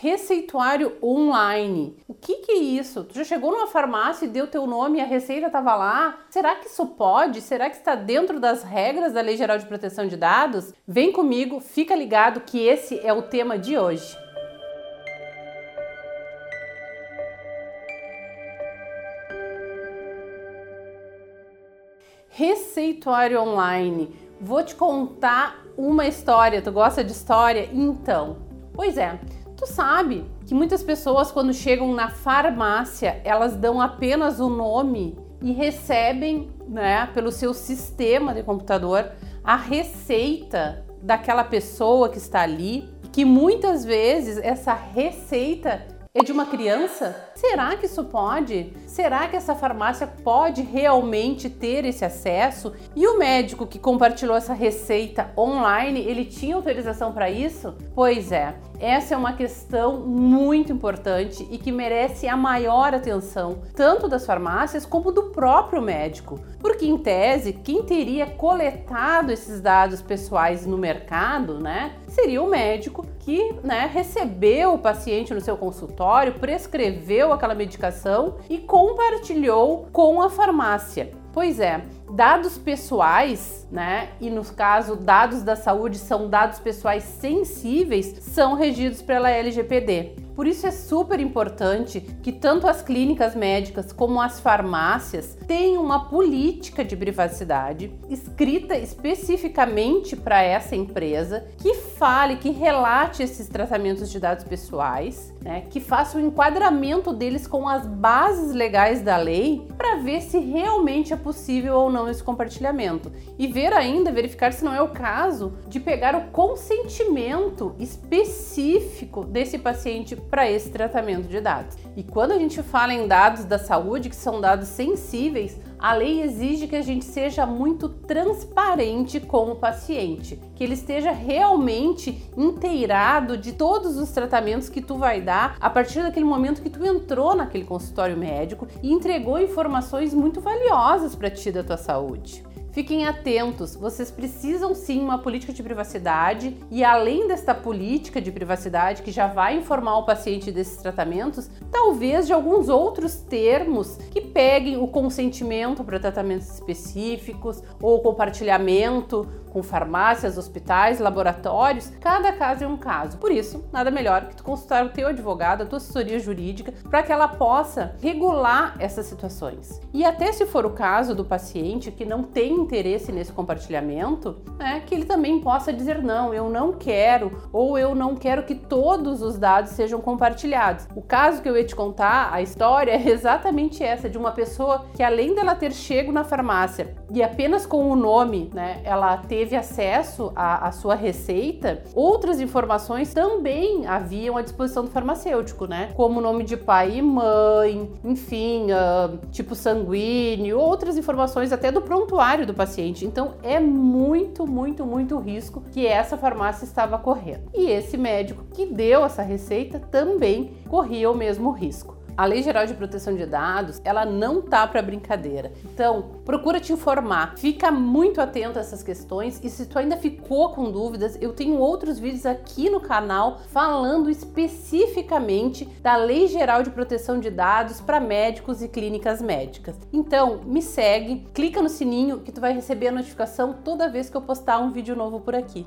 Receituário online. O que, que é isso? Tu já chegou numa farmácia e deu teu nome e a receita estava lá? Será que isso pode? Será que está dentro das regras da Lei Geral de Proteção de Dados? Vem comigo, fica ligado que esse é o tema de hoje. Receituário online. Vou te contar uma história. Tu gosta de história? Então, pois é. Tu sabe que muitas pessoas, quando chegam na farmácia, elas dão apenas o nome e recebem, né, pelo seu sistema de computador, a receita daquela pessoa que está ali, que muitas vezes essa receita é de uma criança? Será que isso pode? Será que essa farmácia pode realmente ter esse acesso? E o médico que compartilhou essa receita online, ele tinha autorização para isso? Pois é, essa é uma questão muito importante e que merece a maior atenção, tanto das farmácias como do próprio médico. Porque, em tese, quem teria coletado esses dados pessoais no mercado, né, seria o médico que né, recebeu o paciente no seu consultório, prescreveu aquela medicação e compartilhou com a farmácia. Pois é, dados pessoais, né, e no caso dados da saúde são dados pessoais sensíveis, são regidos pela LGPD. Por isso é super importante que tanto as clínicas médicas como as farmácias tenham uma política de privacidade escrita especificamente para essa empresa que fale, que relate esses tratamentos de dados pessoais, né, que faça o um enquadramento deles com as bases legais da lei para ver se realmente é possível ou não esse compartilhamento e ver ainda, verificar se não é o caso de pegar o consentimento específico desse paciente para esse tratamento de dados. E quando a gente fala em dados da saúde, que são dados sensíveis, a lei exige que a gente seja muito transparente com o paciente, que ele esteja realmente inteirado de todos os tratamentos que tu vai dar a partir daquele momento que tu entrou naquele consultório médico e entregou informações muito valiosas para ti da tua saúde. Fiquem atentos, vocês precisam sim uma política de privacidade e além desta política de privacidade que já vai informar o paciente desses tratamentos, talvez de alguns outros termos que peguem o consentimento para tratamentos específicos ou compartilhamento com farmácias, hospitais, laboratórios, cada caso é um caso. Por isso, nada melhor que tu consultar o teu advogado, a tua assessoria jurídica, para que ela possa regular essas situações. E até se for o caso do paciente que não tem interesse nesse compartilhamento, é que ele também possa dizer não, eu não quero ou eu não quero que todos os dados sejam compartilhados. O caso que eu ia te contar, a história é exatamente essa de uma pessoa que além dela ter chego na farmácia e apenas com o nome, né, ela teve acesso à, à sua receita, outras informações também haviam à disposição do farmacêutico, né, como nome de pai e mãe, enfim, uh, tipo sanguíneo, outras informações até do prontuário do paciente. Então é muito, muito, muito risco que essa farmácia estava correndo. E esse médico que deu essa receita também corria o mesmo risco a Lei Geral de Proteção de Dados, ela não tá para brincadeira. Então, procura te informar, fica muito atento a essas questões e se tu ainda ficou com dúvidas, eu tenho outros vídeos aqui no canal falando especificamente da Lei Geral de Proteção de Dados para médicos e clínicas médicas. Então, me segue, clica no sininho que tu vai receber a notificação toda vez que eu postar um vídeo novo por aqui.